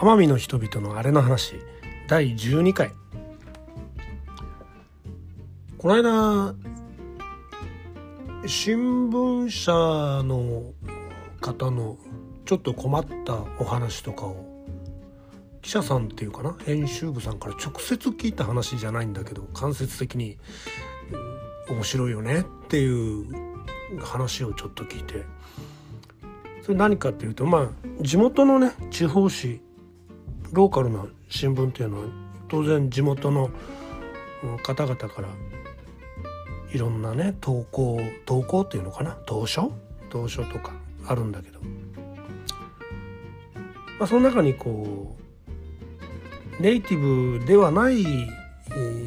奄美の人々のあれの話第12回。この間新聞社の方のちょっと困ったお話とかを記者さんっていうかな編集部さんから直接聞いた話じゃないんだけど間接的に、面白いよねっていう話をちょっと聞いて。それ何かっていうとまあ地元のね地方紙ローカルな新聞っていうのは当然地元の方々からいろんなね投稿投稿っていうのかな？投書？投書とかあるんだけど、まあ、その中にこうネイティブではない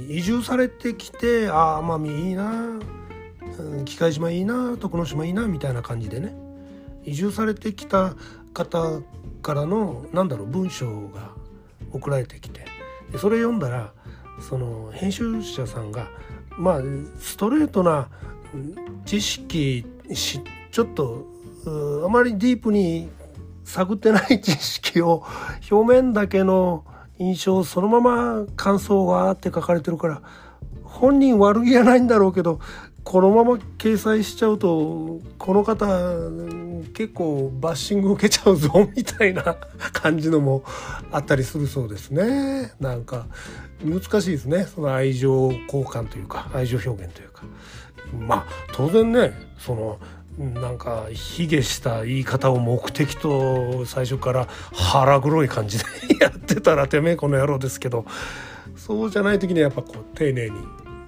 移住されてきてああ奄美いいな機械島いいな徳之島いいなみたいな感じでね移住されてきた方からのなんだろう文章が送られてきてでそれ読んだらその編集者さんがまあストレートな知識ちょっとあまりディープに探ってない知識を表面だけの印象そのまま感想はって書かれてるから本人悪気はないんだろうけどこのまま掲載しちゃうとこの方結構バッシング受けちゃうぞみたいな 感じのもあったりするそうですね。なんか難しいですね。その愛情交換というか愛情表現というか。まあ当然ねそのなんか卑下した言い方を目的と最初から腹黒い感じで やってたらてめえこの野郎ですけどそうじゃない時にはやっぱこう丁寧に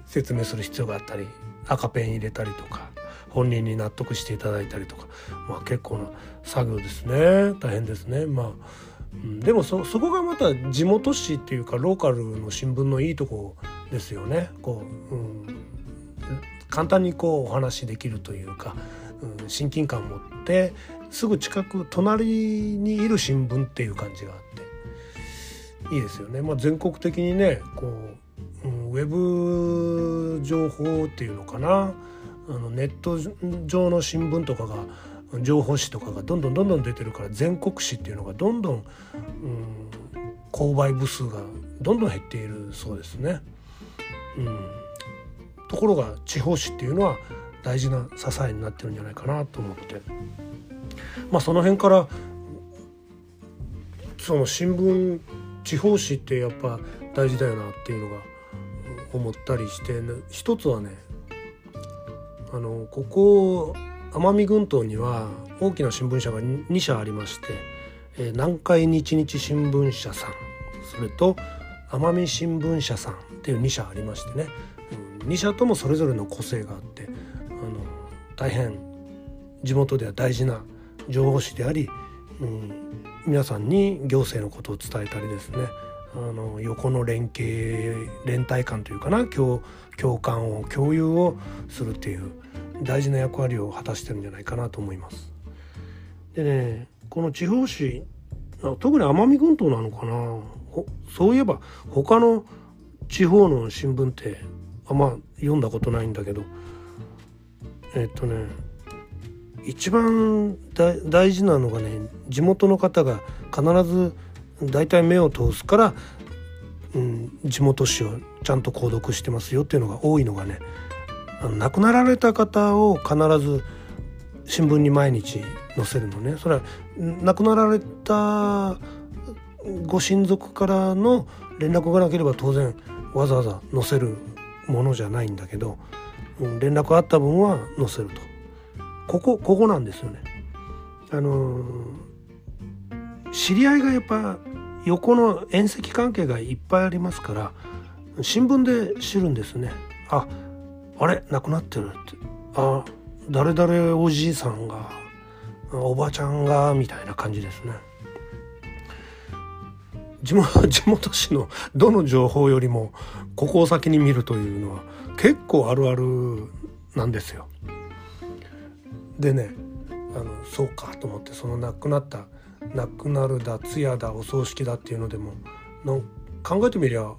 説明する必要があったり赤ペン入れたりとか本人に納得していただいたりとか、まあ、結構な作業ですね大変ですね。まあうん、でもそこがまた地元紙っていうかローカルの新聞のいいとこですよね。こう、うん、簡単にこうお話できるというか、うん、親近感を持ってすぐ近く隣にいる新聞っていう感じがあっていいですよね。まあ、全国的にねこううん、ウェブ情報っていうのかな？あのネット上の新聞とかが情報誌とかがどんどんどんどん出てるから全国紙っていうのがどんどん、うん、購買部数がどんどん減っているそうですね。うん、ところが地方紙っていうのは大事な支えになってるんじゃないかなと思って。まあその辺からその新聞地方紙ってやっぱ大事だよなっていうのが思ったりして一つはねあのここ奄美群島には大きな新聞社が2社ありまして、え、南海日日新聞社さんそれと奄美新聞社さんっていう2社ありましてね、うん、2社ともそれぞれの個性があってあの大変地元では大事な情報誌であり、うん、皆さんに行政のことを伝えたりですね。あの横の連携連帯感というかな共共感を共有をするっていう大事な役割を果たしてるんじゃないかなと思います。でねこの地方紙特に奄美群島なのかなそういえば他の地方の新聞ってあんま読んだことないんだけどえっとね一番大事なのがね地元の方が必ず大体目を通すから、うん、地元紙をちゃんと購読してますよっていうのが多いのがね亡くなられた方を必ず新聞に毎日載せるのねそれは亡くなられたご親族からの連絡がなければ当然わざわざ載せるものじゃないんだけど、うん、連絡あった分は載せるとここここなんですよね。あのー知り合いがやっぱ横の縁石関係がいっぱいありますから新聞で知るんですね。ああれ亡くなってるって。あ誰々おじいさんがおばちゃんがみたいな感じですね。地元 地元紙のどの情報よりもここを先に見るというのは結構あるあるなんですよ。でねあのそうかと思ってその亡くなった亡くなるだ通夜だお葬式だっていうのでもの考えてみりゃ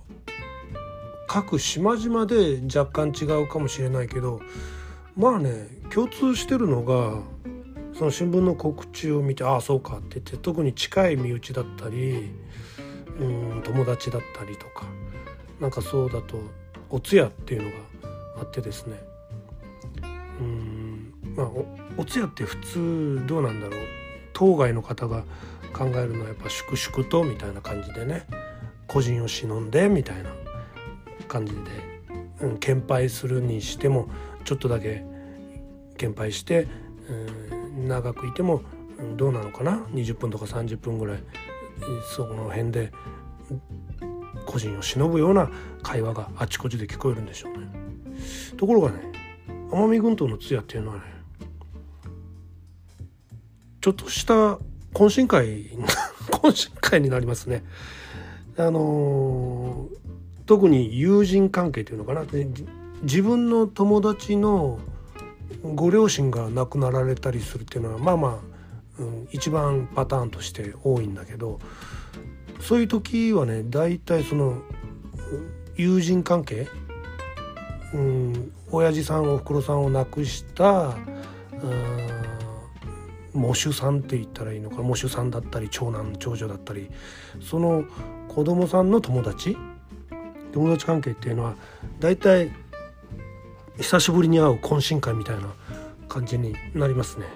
各島々で若干違うかもしれないけどまあね共通してるのがその新聞の告知を見てああそうかって言って特に近い身内だったりうん友達だったりとかなんかそうだとお通夜っていうのがあってですね。うんまあお通夜って普通どうなんだろう。当該の方が考えるのはやっぱ粛々とみたいな感じでね個人を忍んでみたいな感じで、うん、献杯するにしてもちょっとだけ献杯して、うん、長くいてもどうなのかな？20分とか30分ぐらいそこの辺で個人を忍ぶような会話があちこちで聞こえるんでしょうね。ところがね奄美群島の通夜っていうのはねちょっとした懇親会 懇親会になりますね。あのー、特に友人関係というのかな自分の友達のご両親が亡くなられたりするっていうのはまあまあ、うん、一番パターンとして多いんだけどそういう時はね大体その友人関係うん親父さんおふくろさんを亡くした喪主さんって言ったらいいのか喪主さんだったり長男長女だったりその子供さんの友達友達関係っていうのは大体久しぶりに会う懇親会みたいな感じになりますね。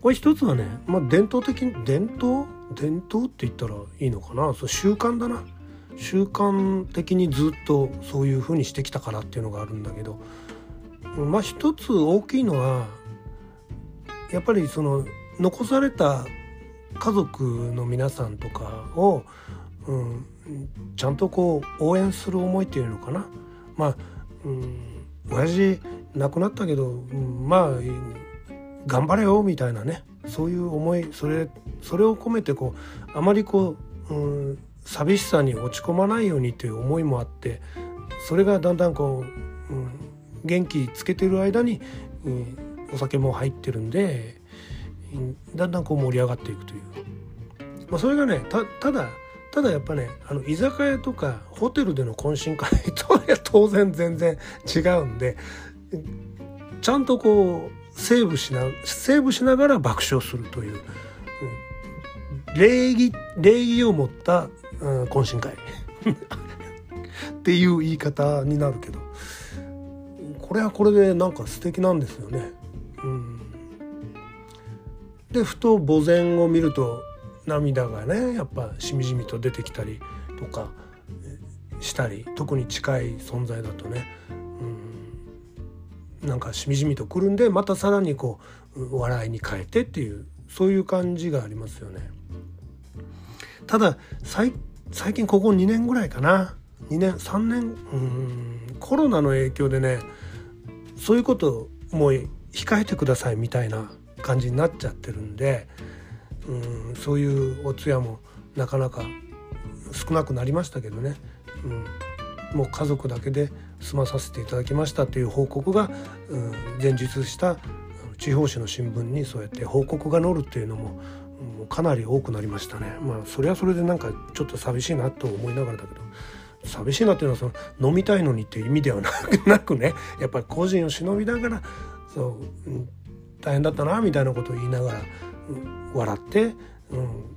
これ一つはね、まあ、伝統的に伝統？伝統って言ったらいいのかな？そう習慣だな。習慣的にずっとそういうふうにしてきたからっていうのがあるんだけどまあ一つ大きいのはやっぱりその残された家族の皆さんとかを、うん、ちゃんとこう応援する思いっていうのかな。まあ、うん、親父亡くなったけど、うん、まあ頑張れよみたいなねそういう思いそれそれを込めてこうあまりこう、うん、寂しさに落ち込まないようにという思いもあってそれがだんだんこう、うん、元気つけてる間に、うん、お酒も入ってるんでだんだんこう盛り上がっていくという、まあ、それがねただただやっぱねあの居酒屋とかホテルでの懇親会とは当然全然違うんでちゃんとこうセーブしなセーブしながら爆笑するという、礼儀礼儀を持った、うん、懇親会っていう言い方になるけどこれはこれでなんか素敵なんですよね。でふと墓前を見ると涙がねやっぱしみじみと出てきたりとかしたり特に近い存在だとね、うん、なんかしみじみとくるんでまたさらにこう笑いに変えてっていうそういう感じがありますよね。ただ最近ここ2年ぐらいかな。2年3年うんコロナの影響でねそういうこともう控えてくださいみたいな感じになっちゃってるんでうんそういうお通夜もなかなか少なくなりましたけどね、うん、もう家族だけで済まさせていただきましたという報告が、うん、前日した地方紙の新聞にそうやって報告が載るっていうのも、う、かなり多くなりましたね。まあそれはそれでなんかちょっと寂しいなと思いながらだけど寂しいなっていうのはその飲みたいのにっていう意味ではなくねやっぱり個人を忍びながらそう、大変だったなみたいなことを言いながら、笑って、うん、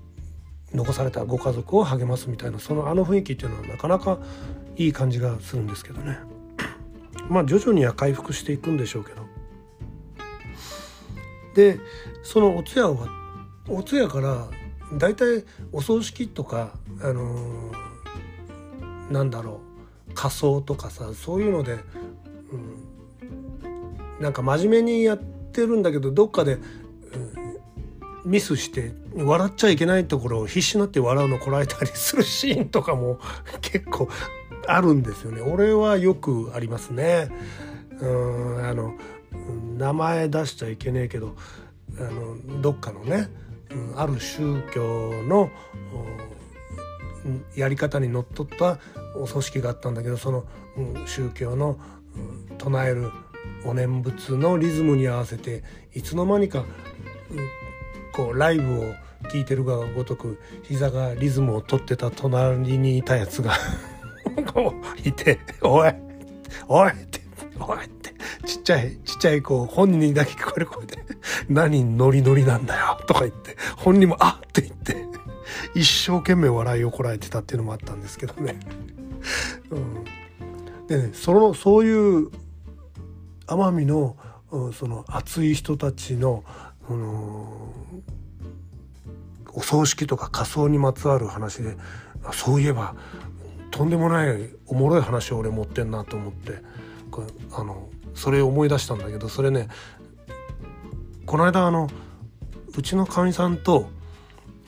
残されたご家族を励ますみたいなそのあの雰囲気っていうのはなかなかいい感じがするんですけどね。まあ徐々には回復していくんでしょうけど。でそのお通夜はお通夜から大体お葬式とかあのー、なんだろう仮装とかさそういうので、うん、なんか真面目にやっててるんだけどどっかでミスして笑っちゃいけないところを必死になって笑うのこらえたりするシーンとかも 結構あるんですよね。俺はよくありますね。うんあの名前出しちゃいけねえけどあのどっかのね、うん、ある宗教のやり方にのっとったお葬式があったんだけどその、うん、宗教の、うん、唱えるお念仏のリズムに合わせていつの間にか、こうライブを聴いてるがごとく膝がリズムを取ってた隣にいたやつが こういて「おいおい!」って「おい!」ってちっちゃいちっちゃいこう本人にだけ聞こえる声で「何ノリノリなんだよ」とか言って本人も「あっ!」って言って一生懸命笑いをこらえてたっていうのもあったんですけどね。うん、でねそのそういう奄美のその熱い人たちの、あのお葬式とか仮装にまつわる話でそういえばとんでもないおもろい話を俺持ってんなと思ってあのそれを思い出したんだけどそれねこの間あのうちのかみさんと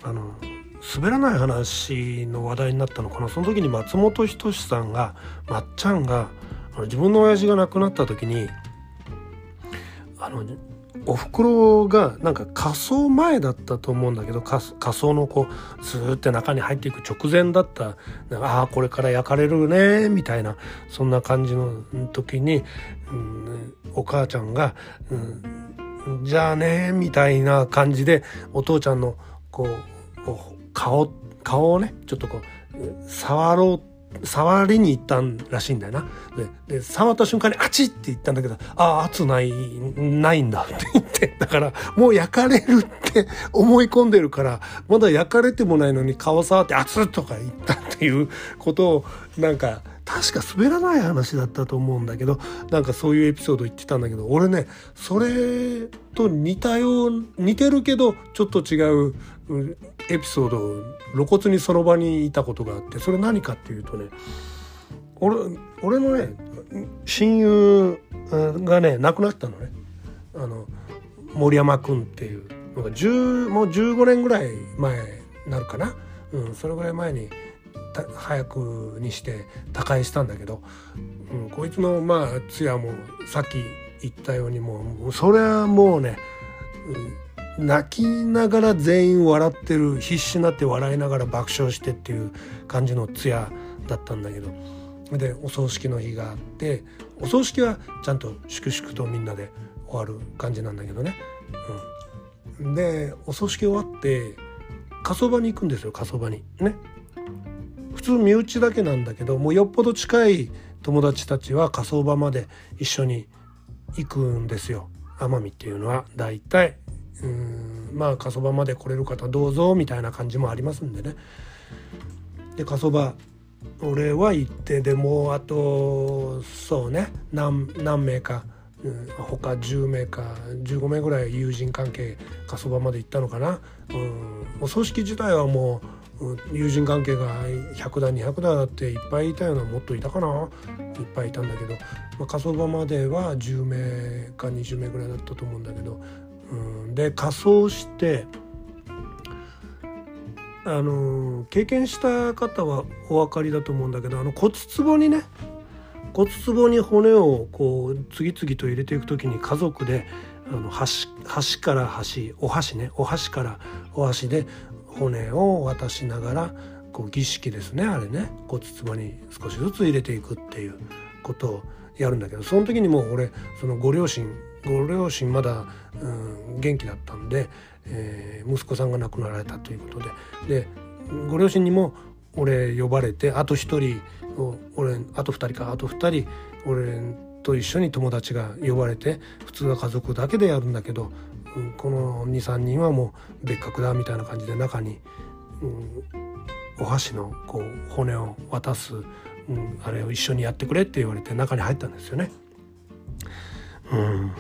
あの滑らない話の話題になったのかなその時に松本人志さんがまっちゃんが自分の親父が亡くなった時にあのおふくろがなんか仮装前だったと思うんだけど仮装のこうスーって中に入っていく直前だった。ああこれから焼かれるねみたいなそんな感じの時に、うん、お母ちゃんが、うん、じゃあねみたいな感じでお父ちゃんのこう顔顔をねちょっとこう触ろう触りに行ったんらしいんだよな。で、で触った瞬間に、あちって言ったんだけど、ああ、熱ない、ないんだって言って、だから、もう焼かれるって思い込んでるから、まだ焼かれてもないのに顔触って、熱っとか言ったっていうことを、なんか、確か滑らない話だったと思うんだけどなんかそういうエピソード言ってたんだけど俺ねそれと似たよう似てるけどちょっと違うエピソードを露骨にその場にいたことがあってそれ何かっていうとね俺俺のね親友がね亡くなったのね。あの森山君っていうのがもう15年ぐらい前になるかな、うん、それぐらい前に早くにして他界したんだけど、うん、こいつのまあ通夜もさっき言ったようにもうそれはもうね、うん、泣きながら全員笑ってる必死になって笑いながら爆笑してっていう感じの通夜だったんだけどでお葬式の日があってお葬式はちゃんと粛々とみんなで終わる感じなんだけどね。うん、でお葬式終わって火葬場に行くんですよ火葬場にね。普通身内だけなんだけどもうよっぽど近い友達たちは火葬場まで一緒に行くんですよ奄美っていうのは大体うん。まあ火葬場まで来れる方どうぞみたいな感じもありますんでね。で火葬場俺は行ってでもあとそうね。何何名か、うん、他10名か15名ぐらい友人関係火葬場まで行ったのかな、うん、お葬式自体はもう友人関係が100だ200だっていっぱいいたようなもっといたかな。いっぱいいたんだけど、まあ、火葬場までは10名か20名ぐらいだったと思うんだけど、で仮装してあの経験した方はお分かりだと思うんだけどあの骨壺にね骨壺に骨をこう次々と入れていく時に家族であの端端から端お箸ねお箸からお箸で骨を渡しながらこう儀式ですねあれね骨壺に少しずつ入れていくっていうことをやるんだけどその時にもう俺そのご両親ご両親まだ、うん、元気だったんで、えー、息子さんが亡くなられたということででご両親にも俺呼ばれてあと1人俺あと2人かあと2人俺と一緒に友達が呼ばれて普通は家族だけでやるんだけどうんこの23人はもう別格だみたいな感じで中に、うん、お箸のこう骨を渡す、うん、あれを一緒にやってくれって言われて中に入ったんですよね。うん、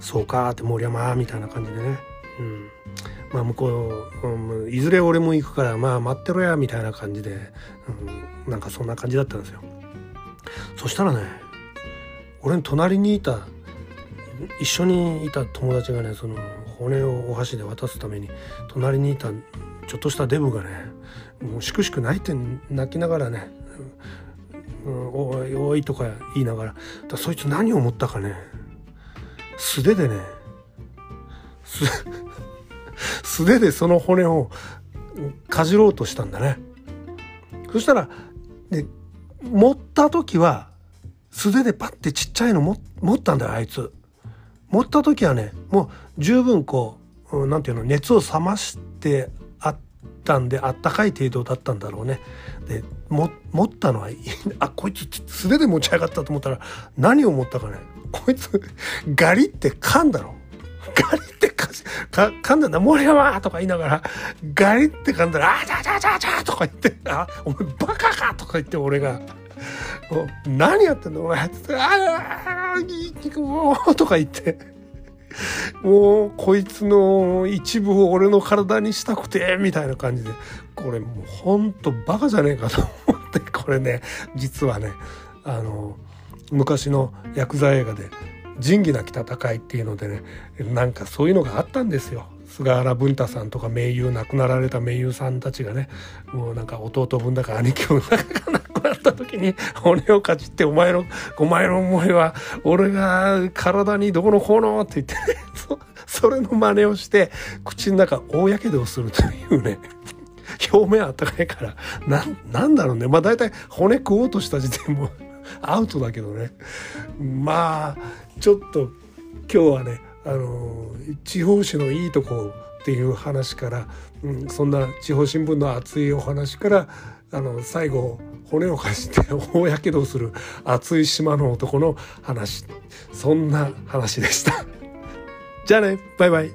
そうかって森山みたいな感じでね。うんまあ向こう、いずれ俺も行くからまあ待ってろやみたいな感じで、うん、なんかそんな感じだったんですよ。そしたらね俺の隣にいた一緒にいた友達がねその骨をお箸で渡すために隣にいたちょっとしたデブがねもうしくしく泣いて泣きながらね「うん、おいおい」とか言いながらそいつ何を思ったかね素手でね素手でその骨をかじろうとしたんだねそしたらで持った時は素手でパッてちっちゃいの持ったんだよあいつ。持った時はねもう十分こう何て言うの熱を冷ましてたんであったかい程度だったんだろうね。で持ったのはあこいつ素手で持ち上がったと思ったら何を持ったかねこいつガリって噛んだろガリってかか噛んだんだ森山とか言いながらガリって噛んだら「あちゃちゃちゃちゃ」とか言って「あお前バカか」とか言って俺が「何やってんのお前」って言って「ああいいもう」とか言って。もうこいつの一部を俺の体にしたくてみたいな感じで。これもうほんとバカじゃねえかと思ってこれね。実はねあの昔のヤクザ映画で「仁義なき戦い」っていうのでねなんかそういうのがあったんですよ。菅原文太さんとか名優亡くなられた名優さんたちがねもうなんか弟分だか兄貴分だかった時に骨をかじってお前のお前の思いは俺が体にどこのこうのって言って、ね、それの真似をして口の中大やけどをするというね表面あったかいからななんだろうね。まあ大体骨食おうとした時点もアウトだけどね。まあちょっと今日はねあの地方紙のいいとこっていう話から、うん、そんな地方新聞の熱いお話からあの最後骨をかじって大やけどをする熱い島の男の話そんな話でした。じゃあねバイバイ。